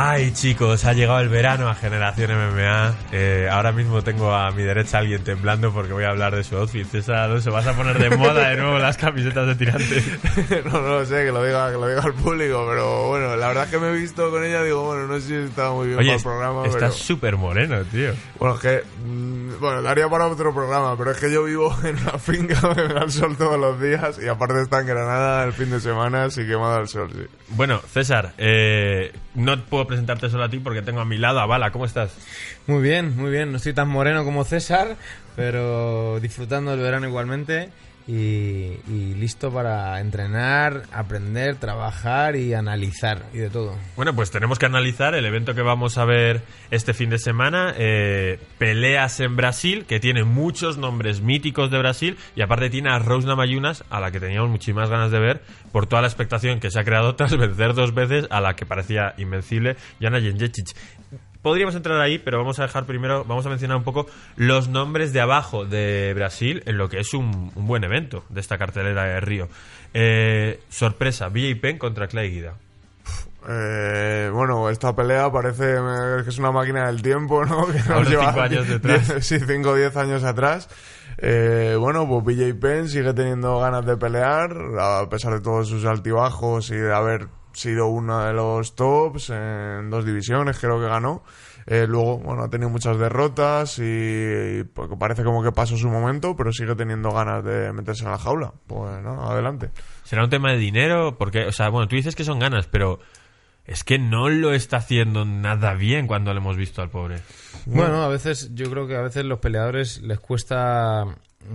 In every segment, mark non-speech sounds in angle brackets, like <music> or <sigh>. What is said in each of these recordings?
Ay chicos, ha llegado el verano a Generación MMA. Eh, ahora mismo tengo a mi derecha a alguien temblando porque voy a hablar de su outfit. César Alonso, vas a poner de moda de nuevo las camisetas de tirantes. <laughs> no, no lo sé, que lo diga, que lo diga al público, pero bueno, la verdad es que me he visto con ella, digo, bueno, no sé si está muy bien Oye, para el programa, estás pero... súper moreno, tío. Bueno, es que, mm, <laughs> bueno, daría para otro programa, pero es que yo vivo en una finca <laughs> donde me da el sol todos los días y aparte está en Granada el fin de semana, así que me ha dado el sol, sí. Bueno, César, eh, no puedo presentarte solo a ti porque tengo a mi lado a Bala. ¿Cómo estás? Muy bien, muy bien. No estoy tan moreno como César, pero disfrutando del verano igualmente y, listo para entrenar, aprender, trabajar y analizar y de todo. Bueno, pues tenemos que analizar el evento que vamos a ver este fin de semana. eh, peleas en Brasil, que tiene muchos nombres míticos de Brasil. Y aparte tiene a Rose Namayunas, a la que teníamos muchísimas ganas de ver, por toda la expectación que se ha creado <laughs> tras vencer dos veces a la que parecía invencible, Jędrzejczyk. Podríamos entrar ahí, pero vamos a dejar primero, vamos a mencionar un poco los nombres de abajo de Brasil en lo que es un, un buen evento de esta cartelera de Río. Eh, sorpresa, BJ Penn contra Clay Guida. Eh, bueno, esta pelea parece que es una máquina del tiempo, ¿no? <laughs> Que Ahora cinco años detrás. diez- sí, 5 o 10 años atrás. Eh, bueno, pues BJ Penn sigue teniendo ganas de pelear, a pesar de todos sus altibajos y de haber sido uno de los tops en dos divisiones, creo que ganó. Eh, luego, bueno, ha tenido muchas derrotas y, y pues, parece como que pasó su momento, pero sigue teniendo ganas de meterse en la jaula. Pues no, adelante. ¿Será un tema de dinero? Porque, o sea, bueno, tú dices que son ganas, pero es que no lo está haciendo nada bien cuando lo hemos visto al pobre. Bueno, a veces yo creo que a veces los peleadores les cuesta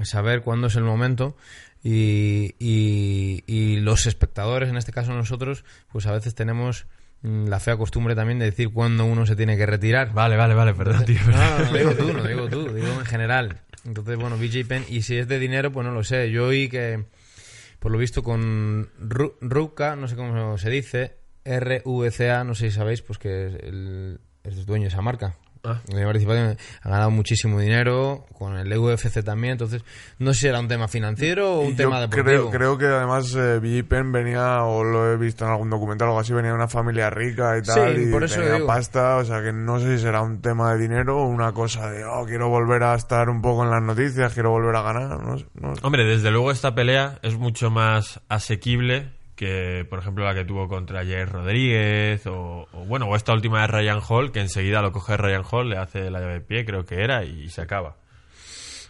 saber cuándo es el momento y, y- y los espectadores, en este caso nosotros, pues a veces tenemos mm, la fea costumbre también de decir cuándo uno se tiene que retirar. Vale, vale, vale, perdón, tío. No, no, no <laughs> digo tú, no digo tú, digo en general. Entonces, bueno, BJ Penn, y si es de dinero, pues no lo sé. Yo oí que, por lo visto, con Ru- Ruka, no sé cómo se dice, R-U-C-A, no sé si sabéis, pues que es el, es el dueño de esa marca. Ah. Ha participado, ha ganado muchísimo dinero con el UFC también, entonces no sé si era un tema financiero o un Y tema yo deportivo. creo, creo que además eh, Penn venía, o lo he visto en algún documental o algo así, venía de una familia rica y tal, Sí, y por eso tenía digo. pasta, o sea que no sé si será un tema de dinero o una cosa de, oh, quiero volver a estar un poco en las noticias, quiero volver a ganar, no sé. no sé. Hombre, desde luego esta pelea es mucho más asequible que, por ejemplo, la que tuvo contra Jair Rodríguez o, o, bueno, o esta última de Ryan Hall, que enseguida lo coge Ryan Hall, le hace la llave de pie, creo que era, y se acaba.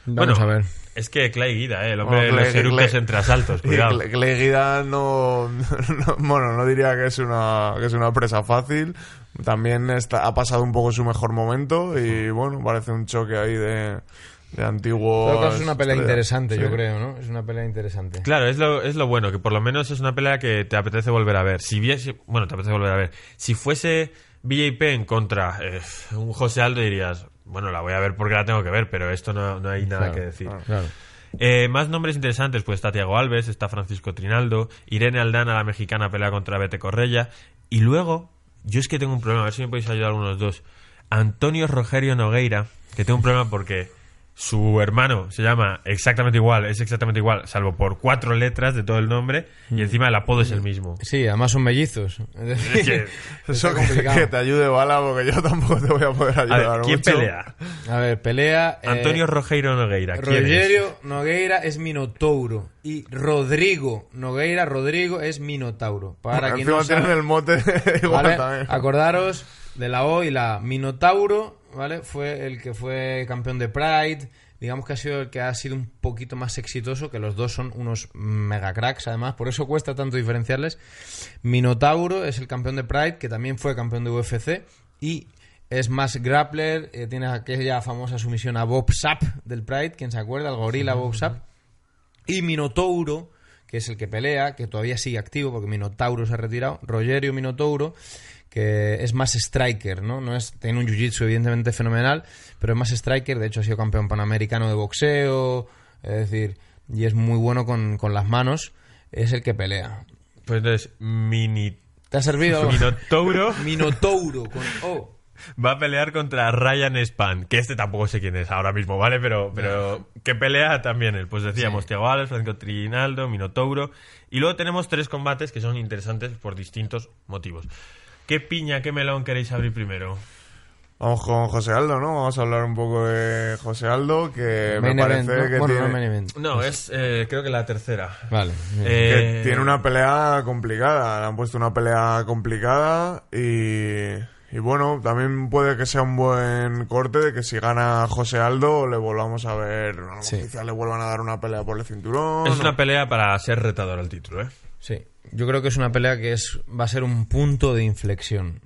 Vamos bueno, a ver. Es que Clay Guida, ¿eh? el hombre Bueno, de los Clay- Clay- entre asaltos, <laughs> cuidado. Clay Guida no, <laughs> no- bueno, no diría que es una, que es una presa fácil. También está, ha pasado un poco su mejor momento y bueno, parece un choque ahí de, de antiguos. Es una pelea interesante, yo creo, ¿no? Es una pelea interesante. Claro, es lo, es lo bueno, que por lo menos es una pelea que te apetece volver a ver. Si viese, bueno, te apetece volver a ver. Si fuese BJ Penn contra eh, un José Aldo dirías, bueno, la voy a ver porque la tengo que ver, pero esto no, no hay nada Claro, que decir. Claro. Eh, más nombres interesantes, pues está Tiago Alves, está Francisco Trinaldo, Irene Aldana, la mexicana, pelea contra Bete Correia. Y luego, yo es que tengo un problema, a ver si me podéis ayudar unos dos. Antonio Rogerio Nogueira, que tengo un problema porque su hermano se llama exactamente igual, es exactamente igual, salvo por cuatro letras de todo el nombre, y encima el apodo es el mismo. Sí, además son mellizos. Es <laughs> Es que- <laughs> Eso complicado. que te ayude bala porque yo tampoco te voy a poder A ayudar ver, ¿quién mucho. pelea? A ver, pelea. eh, Antonio Rogeiro Nogueira. ¿quién es? Rogerio Nogueira es Minotauro. Y Rodrigo Nogueira, Rodrigo es Minotauro. Para quien Encima no tienen sabe, el mote <laughs> igual ¿vale? también. acordaros de la O y la Minotauro, ¿vale? Fue el que fue campeón de Pride. Digamos que ha sido el que ha sido un poquito más exitoso, que los dos son unos mega cracks, además, por eso cuesta tanto diferenciarles. Minotauro es el campeón de Pride, que también fue campeón de UFC, y es más grappler, eh, tiene aquella famosa sumisión a Bob Sapp del Pride, quien se acuerda, el gorila Bob Sapp. Y Minotauro que es el que pelea, que todavía sigue activo porque Minotauro se ha retirado, Rogerio Minotauro, que es más striker, ¿no? no es, tiene un jiu-jitsu evidentemente fenomenal, pero es más striker, de hecho ha sido campeón panamericano de boxeo, es decir, y es muy bueno con, con las manos, es el que pelea. Pues entonces, Mini... ¿Te ha servido? Minotauro <laughs> Minotauro, con O. va a pelear contra Ryan Span, que este tampoco sé quién es ahora mismo, ¿vale? Pero, pero que pelea también él. Pues decíamos, Sí. Thiago Alves, Franco Trinaldo, Minotauro. Y luego tenemos tres combates que son interesantes por distintos motivos. ¿Qué piña, qué melón queréis abrir primero? Vamos con José Aldo, ¿no? Vamos a hablar un poco de José Aldo, que Main me parece que, Bueno, tiene, no main event. No, es eh, creo que la tercera. Vale. Eh, que tiene una pelea complicada. Le han puesto una pelea complicada y, y bueno, también puede que sea un buen corte de que si gana José Aldo le volvamos a ver, a Sí. quizás le vuelvan a dar una pelea por el cinturón. Es o- una pelea para ser retador al título, ¿eh? Sí, yo creo que es una pelea que es va a ser un punto de inflexión.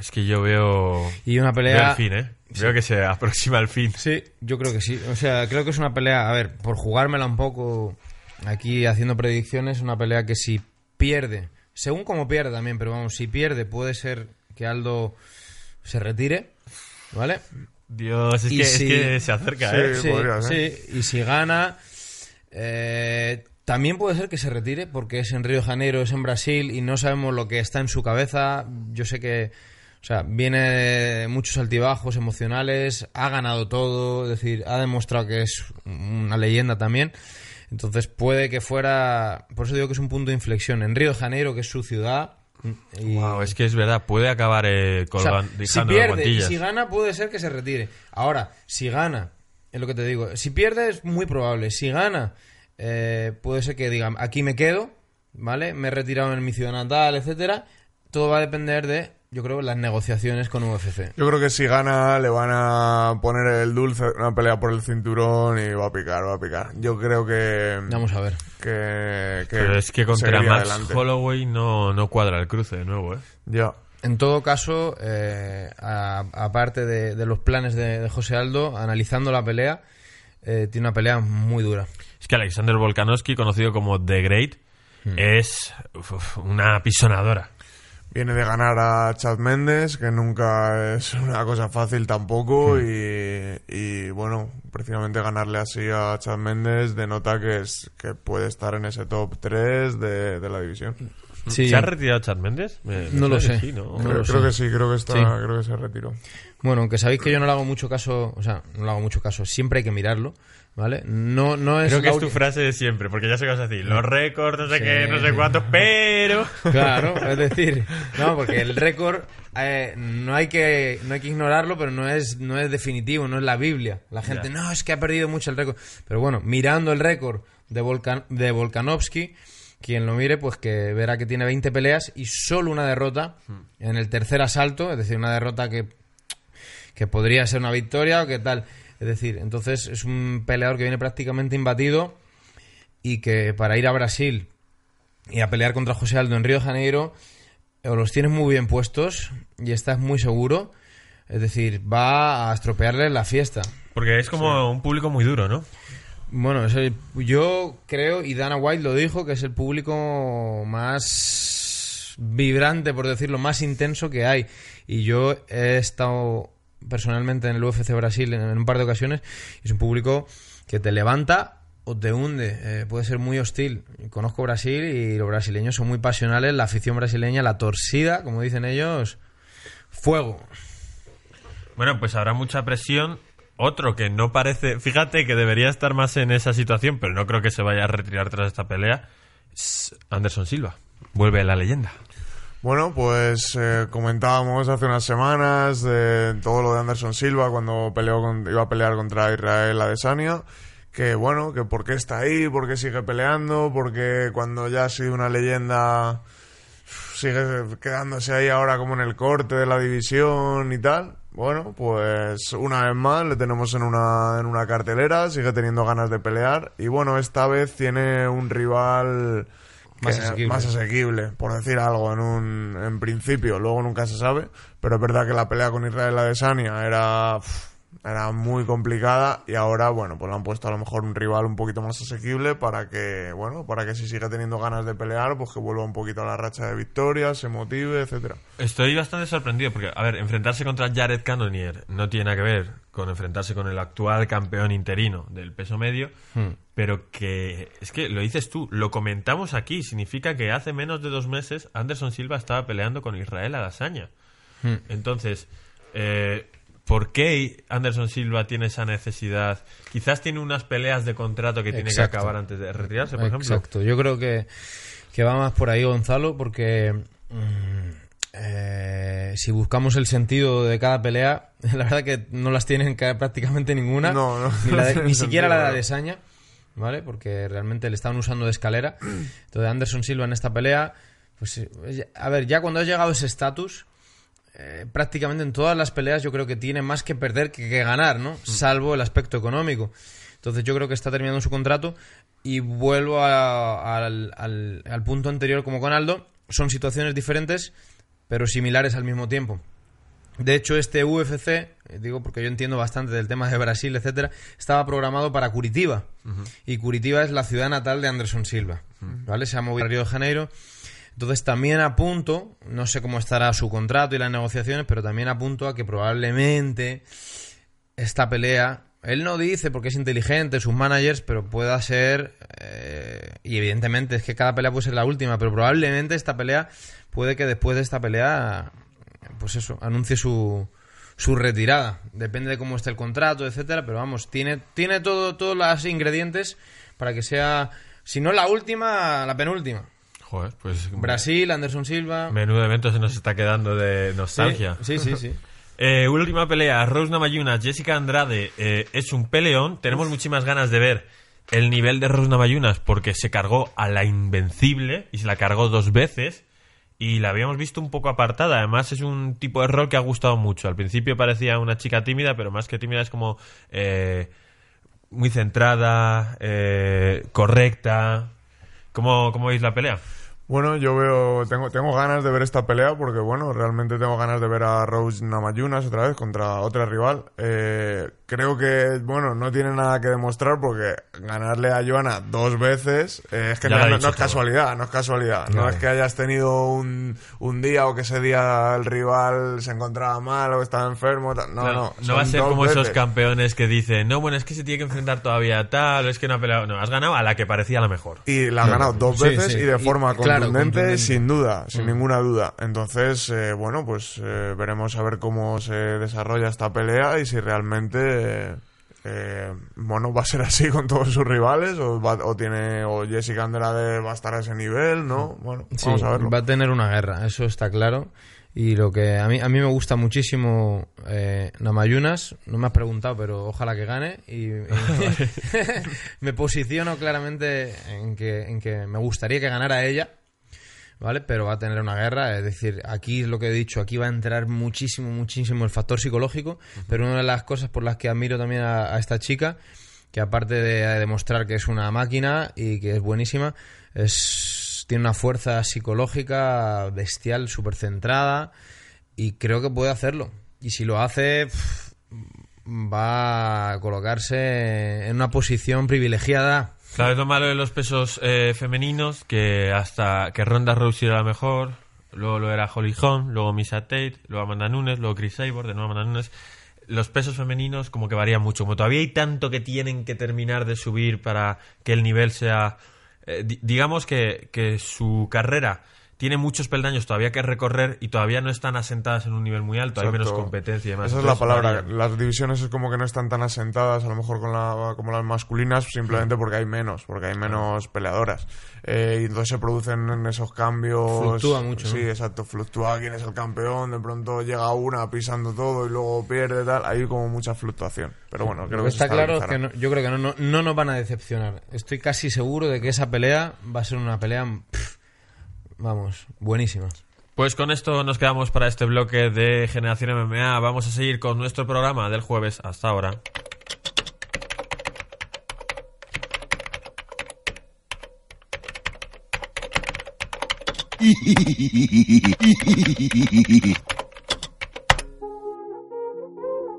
Es que yo veo... y una Veo pelea... el fin, ¿eh? Veo que se aproxima el fin. Sí, yo creo que sí. O sea, creo que es una pelea, a ver, por jugármela un poco aquí haciendo predicciones, una pelea que si pierde, según como pierde también, pero vamos, si pierde puede ser que Aldo se retire, ¿vale? Dios, es, que, si- es que se acerca, Sí. ¿eh? Sí, sí, y si gana, eh, también puede ser que se retire porque es en Río de Janeiro, es en Brasil y no sabemos lo que está en su cabeza. Yo sé que, o sea, viene muchos altibajos emocionales, ha ganado todo, es decir, ha demostrado que es una leyenda también. Entonces puede que fuera, por eso digo que es un punto de inflexión en Río de Janeiro, que es su ciudad. Y, Wow, es que es verdad, puede acabar eh, o sea, si pierde y si gana, puede ser que se retire. Ahora, si gana, es lo que te digo. Si pierde, es muy probable. Si gana, eh, puede ser que digan, aquí me quedo, ¿vale? Me he retirado en mi ciudad natal, etcétera. Todo va a depender de, yo creo, las negociaciones con UFC. Yo creo que si gana le van a poner el dulce, una pelea por el cinturón y va a picar, va a picar. Yo creo que... Vamos a ver. que, que Pero es que contra Max adelante. Holloway no, no cuadra el cruce de nuevo, ¿eh? Ya. En todo caso, eh, a- aparte de, de los planes de, de José Aldo, analizando la pelea, eh, tiene una pelea muy dura. Es que Alexander Volkanovski, conocido como The Great, Hmm. es uf, una pisonadora. Viene de ganar a Chad Méndez, que nunca es una cosa fácil tampoco, Hmm. y, y, bueno, precisamente ganarle así a Chad Méndez denota que, es, que puede estar en ese top 3 de, de la división. Sí. ¿Se ha retirado Chad Méndez? Me- me No lo sé. que sí, ¿no? No creo, lo creo sé. que sí, creo que está, Sí. creo que se retiró. Bueno, aunque sabéis que yo no le hago mucho caso, o sea, no le hago mucho caso, siempre hay que mirarlo, ¿vale? No, no es Creo que es tu frase de siempre, porque ya sé que vas a decir los récords, no sé Sí. qué, no sé cuántos, pero... Claro, es decir, no, porque el récord eh, no hay que no hay que ignorarlo, pero no es no es definitivo, no es la Biblia. La gente, Ya. no, es que ha perdido mucho el récord. Pero bueno, mirando el récord de Volkan, de Volkanovski, quien lo mire, pues que verá que tiene 20 peleas y solo una derrota en el tercer asalto, es decir, una derrota que que podría ser una victoria o qué tal. Es decir, entonces es un peleador que viene prácticamente imbatido y que para ir a Brasil y a pelear contra José Aldo en Río de Janeiro o los tienes muy bien puestos y estás muy seguro. Es decir, va a estropearle la fiesta. Porque es como un público muy duro, ¿no? Bueno, es el- yo creo, y Dana White lo dijo, que es el público más vibrante, por decirlo, más intenso que hay. Y yo he estado personalmente en el UFC Brasil en, un par de ocasiones, es un público que te levanta o te hunde. Eh, puede ser muy hostil. Conozco Brasil y los brasileños son muy pasionales, la afición brasileña, la torcida, como dicen ellos, fuego. Bueno, pues habrá mucha presión. Otro que no parece, fíjate que debería estar más en esa situación, pero no creo que se vaya a retirar tras esta pelea, Anderson Silva. Vuelve la leyenda. Bueno, pues eh, comentábamos hace unas semanas de todo lo de Anderson Silva cuando peleó con- iba a pelear contra Israel Adesanya, que bueno, que por qué está ahí, por qué sigue peleando, porque cuando ya ha sido una leyenda sigue quedándose ahí ahora como en el corte de la división y tal. Bueno, pues una vez más le tenemos en una, en una cartelera, sigue teniendo ganas de pelear y bueno, esta vez tiene un rival Más asequible. más asequible, por decir algo en un en principio, luego nunca se sabe, pero es verdad que la pelea con Israel Adesanya era uf, era muy complicada y ahora, bueno, pues le han puesto a lo mejor un rival un poquito más asequible para que, bueno, para que si sigue teniendo ganas de pelear, pues que vuelva un poquito a la racha de victorias, se motive, etcétera. Estoy bastante sorprendido porque, a ver, enfrentarse contra Jared Cannonier no tiene nada que ver con enfrentarse con el actual campeón interino del peso medio, pero que es que lo dices tú, lo comentamos aquí, significa que hace menos de dos meses Anderson Silva estaba peleando con Israel Adesanya. Entonces, eh, ¿por qué Anderson Silva tiene esa necesidad? Quizás tiene unas peleas de contrato que tiene que acabar antes de retirarse, por ejemplo. Exacto, yo creo que, que va más por ahí Gonzalo porque mm, eh, si buscamos el sentido de cada pelea, <laughs> la verdad que no las tienen ca- prácticamente ninguna, No, no, ni, la de- <laughs> no ni siquiera la de Adesanya, ¿vale? Porque realmente le estaban usando de escalera. <clears throat> Entonces Anderson Silva en esta pelea, pues eh, a ver, ya cuando ha llegado ese estatus, eh, prácticamente en todas las peleas yo creo que tiene más que perder que, que ganar, ¿no? Salvo el aspecto económico. Entonces yo creo que está terminando su contrato y vuelvo a- al, al- al punto anterior como con Aldo. Son situaciones diferentes, pero similares al mismo tiempo. De hecho, este UFC, eh, digo porque yo entiendo bastante del tema de Brasil, etcétera, estaba programado para Curitiba. Y Curitiba es la ciudad natal de Anderson Silva. ¿Vale? Se ha movido a Río de Janeiro. Entonces también apunto, no sé cómo estará su contrato y las negociaciones, pero también apunto a que probablemente esta pelea, él no dice porque es inteligente, sus managers, pero pueda ser, eh, y evidentemente es que cada pelea puede ser la última, pero probablemente esta pelea, puede que después de esta pelea, pues eso, anuncie su, su retirada. Depende de cómo esté el contrato, etcétera, pero vamos, tiene, tiene todo, todos los ingredientes para que sea, si no la última, la penúltima. Joder, pues Brasil, Anderson Silva. menudo evento se nos está quedando de nostalgia. Sí, sí, sí. sí. <laughs> Eh, última pelea, Rose Namajunas, Jessica Andrade, eh, es un peleón. Tenemos muchísimas ganas de ver el nivel de Rose Namajunas porque se cargó a la Invencible y se la cargó dos veces y la habíamos visto un poco apartada. Además es un tipo de rol que ha gustado mucho. Al principio parecía una chica tímida, pero más que tímida es como eh, muy centrada, eh, correcta. ¿Cómo, ¿Cómo veis la pelea? Bueno, yo veo, tengo, tengo ganas de ver esta pelea porque, bueno, realmente tengo ganas de ver a Rose Namajunas otra vez contra otra rival. Eh, creo que, bueno, no tiene nada que demostrar porque ganarle a Joana dos veces eh, es que no, es todo. casualidad, no es casualidad. No es que hayas tenido un, un día o que ese día el rival se encontraba mal o estaba enfermo. tal. No, no. no va a ser como esos campeones que dicen, no, bueno, es que se tiene que enfrentar todavía a tal, o es que no ha peleado. No, has ganado a la que parecía la mejor. Y la ha ganado dos Sí, veces sí. y de Y, forma claro, contundente, contundente. sin duda, sin Mm. ninguna duda. Entonces, eh, bueno, pues eh, veremos a ver cómo se desarrolla esta pelea y si realmente, eh, bueno, va a ser así <laughs> con todos sus rivales o, va- o tiene o Jessica Andrade va a estar a ese nivel, ¿no? Bueno, Sí, vamos a verlo. va a tener una guerra, eso está claro. Y lo que a mí, a mí me gusta muchísimo eh, Namayunas, no me has preguntado, pero ojalá que gane. Y, y <laughs> <laughs> me posiciono claramente en que, en que me gustaría que ganara ella, ¿vale? Pero va a tener una guerra, es decir, aquí es lo que he dicho, aquí va a entrar muchísimo, muchísimo el factor psicológico, pero una de las cosas por las que admiro también a, a esta chica, que aparte de demostrar que es una máquina y que es buenísima, es tiene una fuerza psicológica bestial, súper centrada, y creo que puede hacerlo. Y si lo hace, va a colocarse en una posición privilegiada. Claro, es lo malo de los pesos eh, femeninos, que hasta que Ronda Rousey era la mejor, luego lo era Holly Holm, luego Misha Tate, luego Amanda Nunes, luego Chris Sabor, de nuevo Amanda Nunes. Los pesos femeninos como que varían mucho. Como todavía hay tanto que tienen que terminar de subir para que el nivel sea... eh, di- digamos que, que su carrera tiene muchos peldaños todavía que recorrer y todavía no están asentadas en un nivel muy alto. Hay menos competencia y demás. Esa es la palabra. varía. Las divisiones es como que no están tan asentadas, a lo mejor con la, como las masculinas, simplemente porque hay menos, porque hay menos peleadoras. Eh, y entonces se producen en esos cambios. Fluctúa mucho, Sí, ¿no? exacto. Fluctúa quién es el campeón, de pronto llega una pisando todo y luego pierde, tal. Hay como mucha fluctuación. Pero bueno, creo Lo que está claro es que no- yo creo que no, no, no nos van a decepcionar. Estoy casi seguro de que esa pelea va a ser una pelea, pf, vamos, buenísima. Pues con esto nos quedamos para este bloque de Generación MMA. Vamos a seguir con nuestro programa del jueves hasta ahora. <laughs>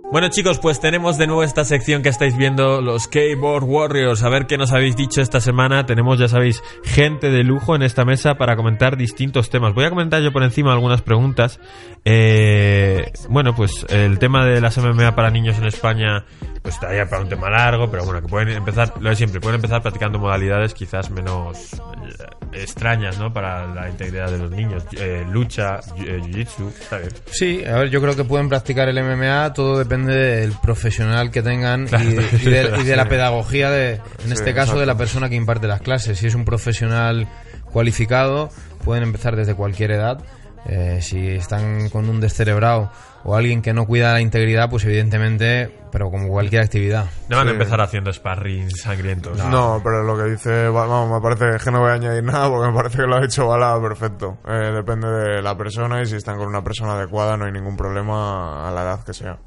Bueno chicos, pues tenemos de nuevo esta sección que estáis viendo, los Keyboard Warriors. A ver qué nos habéis dicho esta semana. Tenemos, ya sabéis, gente de lujo en esta mesa para comentar distintos temas. Voy a comentar yo por encima algunas preguntas. Eh, bueno, pues el tema de las MMA para niños en España, pues estaría para un tema largo, pero bueno, que pueden empezar, lo de siempre, pueden empezar practicando modalidades quizás menos eh, extrañas, ¿no? Para la integridad de los niños. Eh, lucha, eh, jiu-jitsu, ¿sabes? Sí, a ver, yo creo que pueden practicar el MMA, todo depende del profesional que tengan y, y de, y de la pedagogía, de, en Sí, este caso, exacto. de la persona que imparte las clases. Si es un profesional cualificado, pueden empezar desde cualquier edad. Eh, si están con un descerebrado o alguien que no cuida la integridad, pues evidentemente, pero como cualquier actividad. No van a empezar haciendo sparring sangrientos. No, pero lo que dice, va- vamos, me parece que no voy a añadir nada porque me parece que lo ha hecho Bala perfecto. Eh, depende de la persona y si están con una persona adecuada no hay ningún problema a la edad que sea.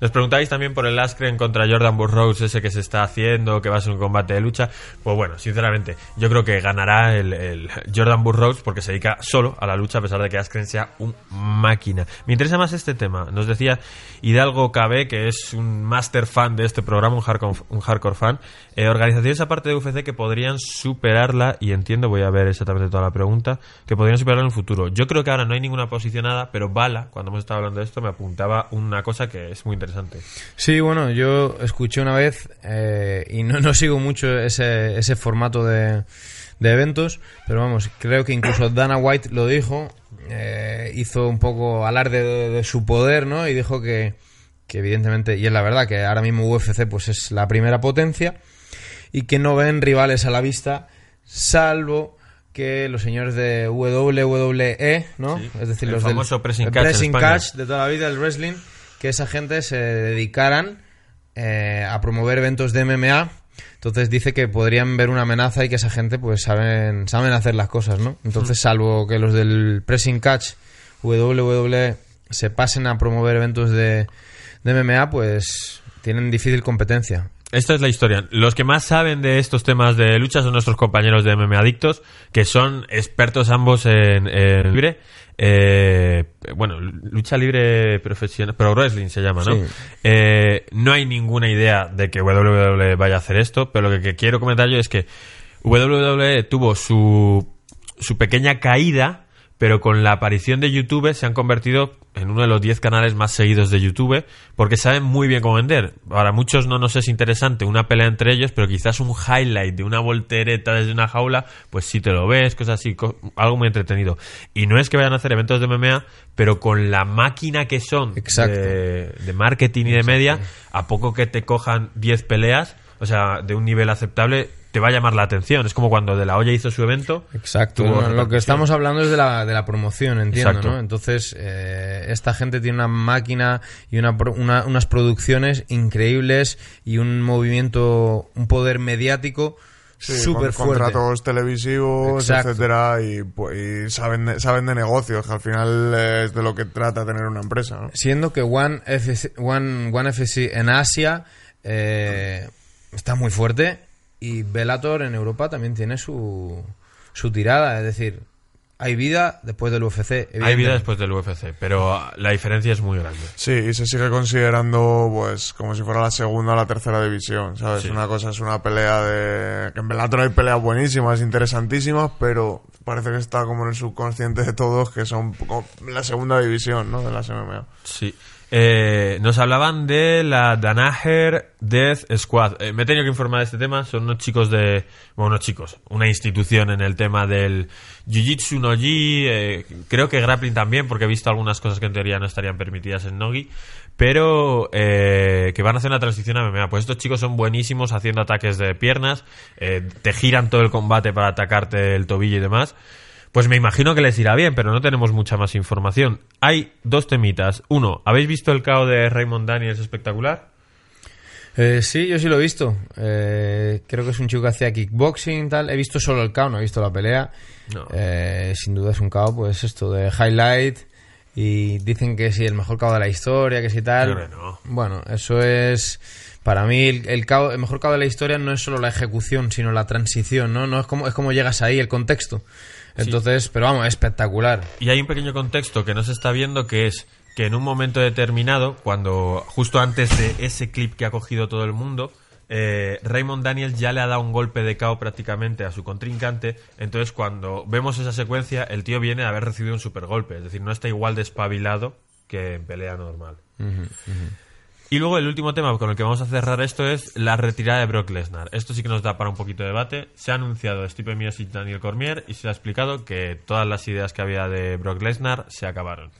Nos preguntáis también por el Askren contra Jordan Burroughs, ese que se está haciendo, que va a ser un combate de lucha. Pues bueno, sinceramente, yo creo que ganará el, el Jordan Burroughs porque se dedica solo a la lucha, a pesar de que Askren sea un máquina. Me interesa más este tema. Nos decía Hidalgo KB, que es un master fan de este programa, un hardcore, un hardcore fan, eh, organizaciones aparte de UFC que podrían superarla, y entiendo, voy a ver exactamente toda la pregunta, que podrían superarla en el futuro. Yo creo que ahora no hay ninguna posicionada, pero Bala, cuando hemos estado hablando de esto, me apuntaba una cosa que es muy interesante. Sí, bueno, yo escuché una vez eh, y no, no sigo mucho ese, ese formato de, de eventos, pero vamos, creo que incluso Dana White lo dijo, eh, hizo un poco alarde de, de su poder, ¿no? Y dijo que, que evidentemente, y es la verdad, que ahora mismo UFC pues es la primera potencia y que no ven rivales a la vista, salvo que los señores de WWE, ¿no? Sí, es decir, el los famoso del pressing catch pressing catch de toda la vida, el wrestling, que esa gente se dedicaran eh, a promover eventos de MMA. Entonces dice que podrían ver una amenaza y que esa gente pues saben, saben hacer las cosas, ¿no? Entonces, salvo que los del pressing catch WWE se pasen a promover eventos de, de MMA, pues tienen difícil competencia. Esta es la historia. Los que más saben de estos temas de lucha son nuestros compañeros de MMA Adictos, que son expertos ambos en, en libre. eh, bueno, lucha libre profesional, pro wrestling se llama, ¿no? Sí. Eh, no hay ninguna idea de que WWE vaya a hacer esto, pero lo que, que quiero comentar yo es que WWE tuvo su, su pequeña caída, pero con la aparición de YouTube se han convertido en uno de los 10 canales más seguidos de YouTube, porque saben muy bien cómo vender. Para muchos no nos es interesante una pelea entre ellos, pero quizás un highlight de una voltereta desde una jaula, pues si te lo ves, cosas así, co- algo muy entretenido. Y no es que vayan a hacer eventos de MMA, pero con la máquina que son de, de marketing y de media, a poco que te cojan 10 peleas, o sea, de un nivel aceptable, te va a llamar la atención. Es como cuando De La Hoya hizo su evento. Exacto. lo que estamos hablando es de la, de la promoción, entiendo, Exacto. ¿no? Entonces, eh, esta gente tiene una máquina y una, pro- una- unas producciones increíbles y un movimiento, un poder mediático Sí, súper con fuerte. contratos televisivos, Exacto. etcétera, y, pues, y saben, de, saben de negocios, que al final es de lo que trata tener una empresa, ¿no? Siendo que One FC, One, One FC en Asia eh, está muy fuerte y Bellator en Europa también tiene su, su tirada. Es decir, hay vida después del UFC. Hay vida después del UFC, pero la diferencia es muy grande. Sí, y se sigue considerando pues como si fuera la segunda o la tercera división, ¿sabes? Sí. Una cosa es una pelea de... que en Bellator hay peleas buenísimas, interesantísimas, pero parece que está como en el subconsciente de todos que son como la segunda división, ¿no? De las MMA. Sí. Eh, nos hablaban de la Danaher Death Squad. Eh, me he tenido que informar de este tema. Son unos chicos de. Bueno, unos chicos. Una institución en el tema del Jiu-Jitsu Nogi. eh, creo que grappling también, porque he visto algunas cosas que en teoría no estarían permitidas en Nogi. Pero eh, que van a hacer una transición a MMA. Pues estos chicos son buenísimos haciendo ataques de piernas. eh, te giran todo el combate para atacarte el tobillo y demás. Pues me imagino que les irá bien, pero no tenemos mucha más información. Hay dos temitas. Uno, ¿habéis visto el KO de Raymond Daniels espectacular? Eh, sí, yo sí lo he visto. Eh, creo que es un chico que hacía kickboxing y tal. He visto solo el KO, no he visto la pelea. No. Eh, sin duda es un KO, pues esto de highlight. Y dicen que sí, el mejor KO de la historia, que sí tal. No. Bueno, eso es. Para mí, el, el, KO el mejor KO de la historia no es solo la ejecución, sino la transición, ¿no? no es, como, es como llegas ahí, el contexto. Entonces, pero vamos, espectacular. Y hay un pequeño contexto que no se está viendo que es que en un momento determinado, cuando justo antes de ese clip que ha cogido todo el mundo, eh, Raymond Daniels ya le ha dado un golpe de KO prácticamente a su contrincante. Entonces, cuando vemos esa secuencia, el tío viene a haber recibido un super golpe. Es decir, no está igual despabilado que en pelea normal. Y luego el último tema con el que vamos a cerrar esto es la retirada de Brock Lesnar. Esto sí que nos da para un poquito de debate. Se ha anunciado Stipe Miocic y Daniel Cormier y se ha explicado que todas las ideas que había de Brock Lesnar se acabaron.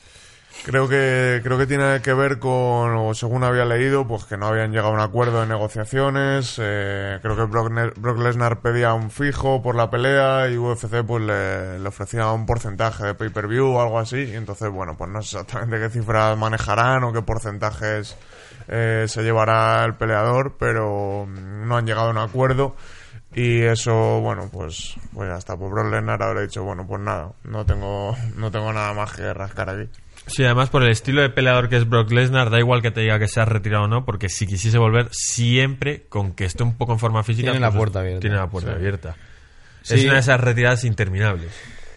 Creo que, creo que tiene que ver con, o según había leído, pues que no habían llegado a un acuerdo de negociaciones. eh, creo que Brock, Brock Lesnar pedía un fijo por la pelea y UFC pues le, ofrecía un porcentaje de pay-per-view o algo así. Y entonces, bueno, pues no sé exactamente qué cifras manejarán o qué porcentajes eh, se llevará el peleador, pero mm, no han llegado a un acuerdo. Y eso, bueno, pues, pues ya está. Pues Brock Lesnar habrá dicho, bueno, pues nada, no tengo, no tengo nada más que rascar aquí. Sí, además por el estilo de peleador que es Brock Lesnar, da igual que te diga que se ha retirado o no, porque si quisiese volver, siempre con que esté un poco en forma física, Tiene la pues, puerta abierta. Tiene la puerta abierta. Sí. Es una de esas retiradas interminables.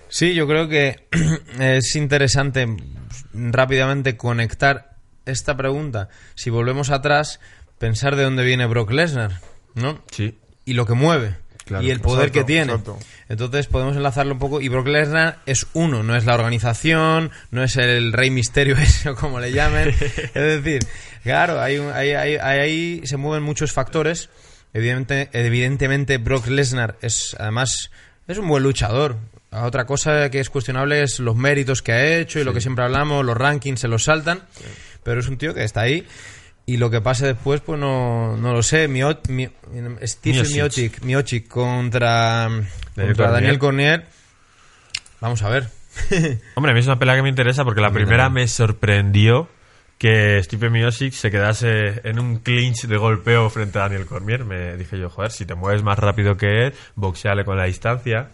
Sí, yo creo que <clears throat> es interesante mm, rápidamente conectar esta pregunta. Si volvemos atrás, pensar de dónde viene Brock Lesnar, ¿no? Sí. Y lo que mueve. Claro. y el poder Exacto, que tiene. exacto. Entonces podemos enlazarlo un poco. Y Brock Lesnar es uno, no es la organización, no es el Rey Misterio, <laughs> ese o como le llamen. <laughs> es decir, claro, hay, un- hay- hay- ahí se mueven muchos factores. Evidente- evidentemente, Brock Lesnar es, además, es un buen luchador. Otra cosa que es cuestionable es los méritos que ha hecho y lo que siempre hablamos, los rankings se los saltan. Pero es un tío que está ahí. Y lo que pase después, pues no, no lo sé. Mio, Mi- Steve Miocic. Miocic, Miocic contra, contra Cormier. Daniel Cornier. Vamos a ver. <laughs> Hombre, a mí es una pelea que me interesa porque la primera me sorprendió que Stipe Miocic se quedase en un clinch de golpeo frente a Daniel Cormier. Me dije yo, joder, si te mueves más rápido que él, boxeale con la distancia.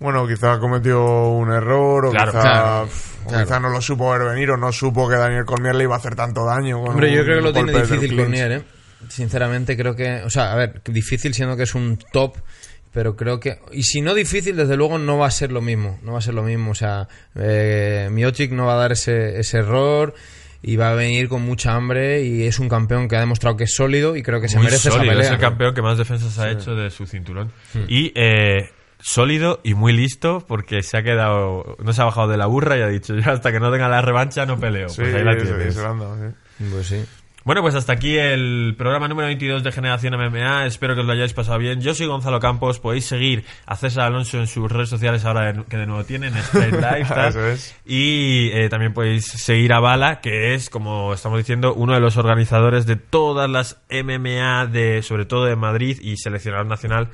Bueno, quizá cometió un error o, Claro, quizá, claro, o claro. quizá no lo supo ver venir o no supo que Daniel Cormier le iba a hacer tanto daño. con Hombre, yo un creo que lo tiene difícil. Cornier, ¿eh? Sinceramente creo que... O sea, a ver, difícil siendo que es un top, pero creo que... Y si no difícil, desde luego no va a ser lo mismo. No va a ser lo mismo. O sea, eh, Miocic no va a dar ese, ese error y va a venir con mucha hambre y es un campeón que ha demostrado que es sólido y creo que se Muy merece sólido, esa pelea. es el campeón que más defensas ha hecho de su cinturón. Y eh, sólido y muy listo porque se ha quedado, no se ha bajado de la burra y ha dicho, yo hasta que no tenga la revancha no peleo. Sí, pues ahí la tienes. ese anda, sí. Pues sí. Bueno, pues hasta aquí el programa número 22 de Generación MMA. Espero que os lo hayáis pasado bien. Yo soy Gonzalo Campos. Podéis seguir a César Alonso en sus redes sociales ahora que de nuevo tienen, Straight <laughs> Life. tal. Eso es. Y eh, también podéis seguir a Bala, que es, como estamos diciendo, uno de los organizadores de todas las MMA, de sobre todo de Madrid y seleccionador nacional.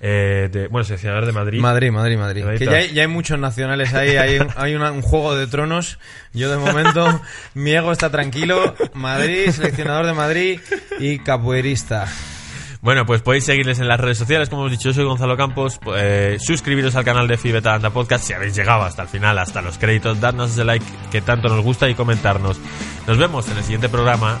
Eh, de, bueno, seleccionador de Madrid. Madrid, Madrid, Madrid. Madrid Que tal. ya hay, ya hay muchos nacionales ahí, hay, un- hay una- un juego de tronos. Yo de momento, <laughs> mi ego está tranquilo. Madrid, seleccionador de Madrid y capoeirista. Bueno, pues podéis seguirles en las redes sociales, como hemos dicho, yo soy Gonzalo Campos, eh, suscribiros al canal de Fibeta Anda Podcast si habéis llegado hasta el final, hasta los créditos, darnos ese like que tanto nos gusta y comentarnos. Nos vemos en el siguiente programa.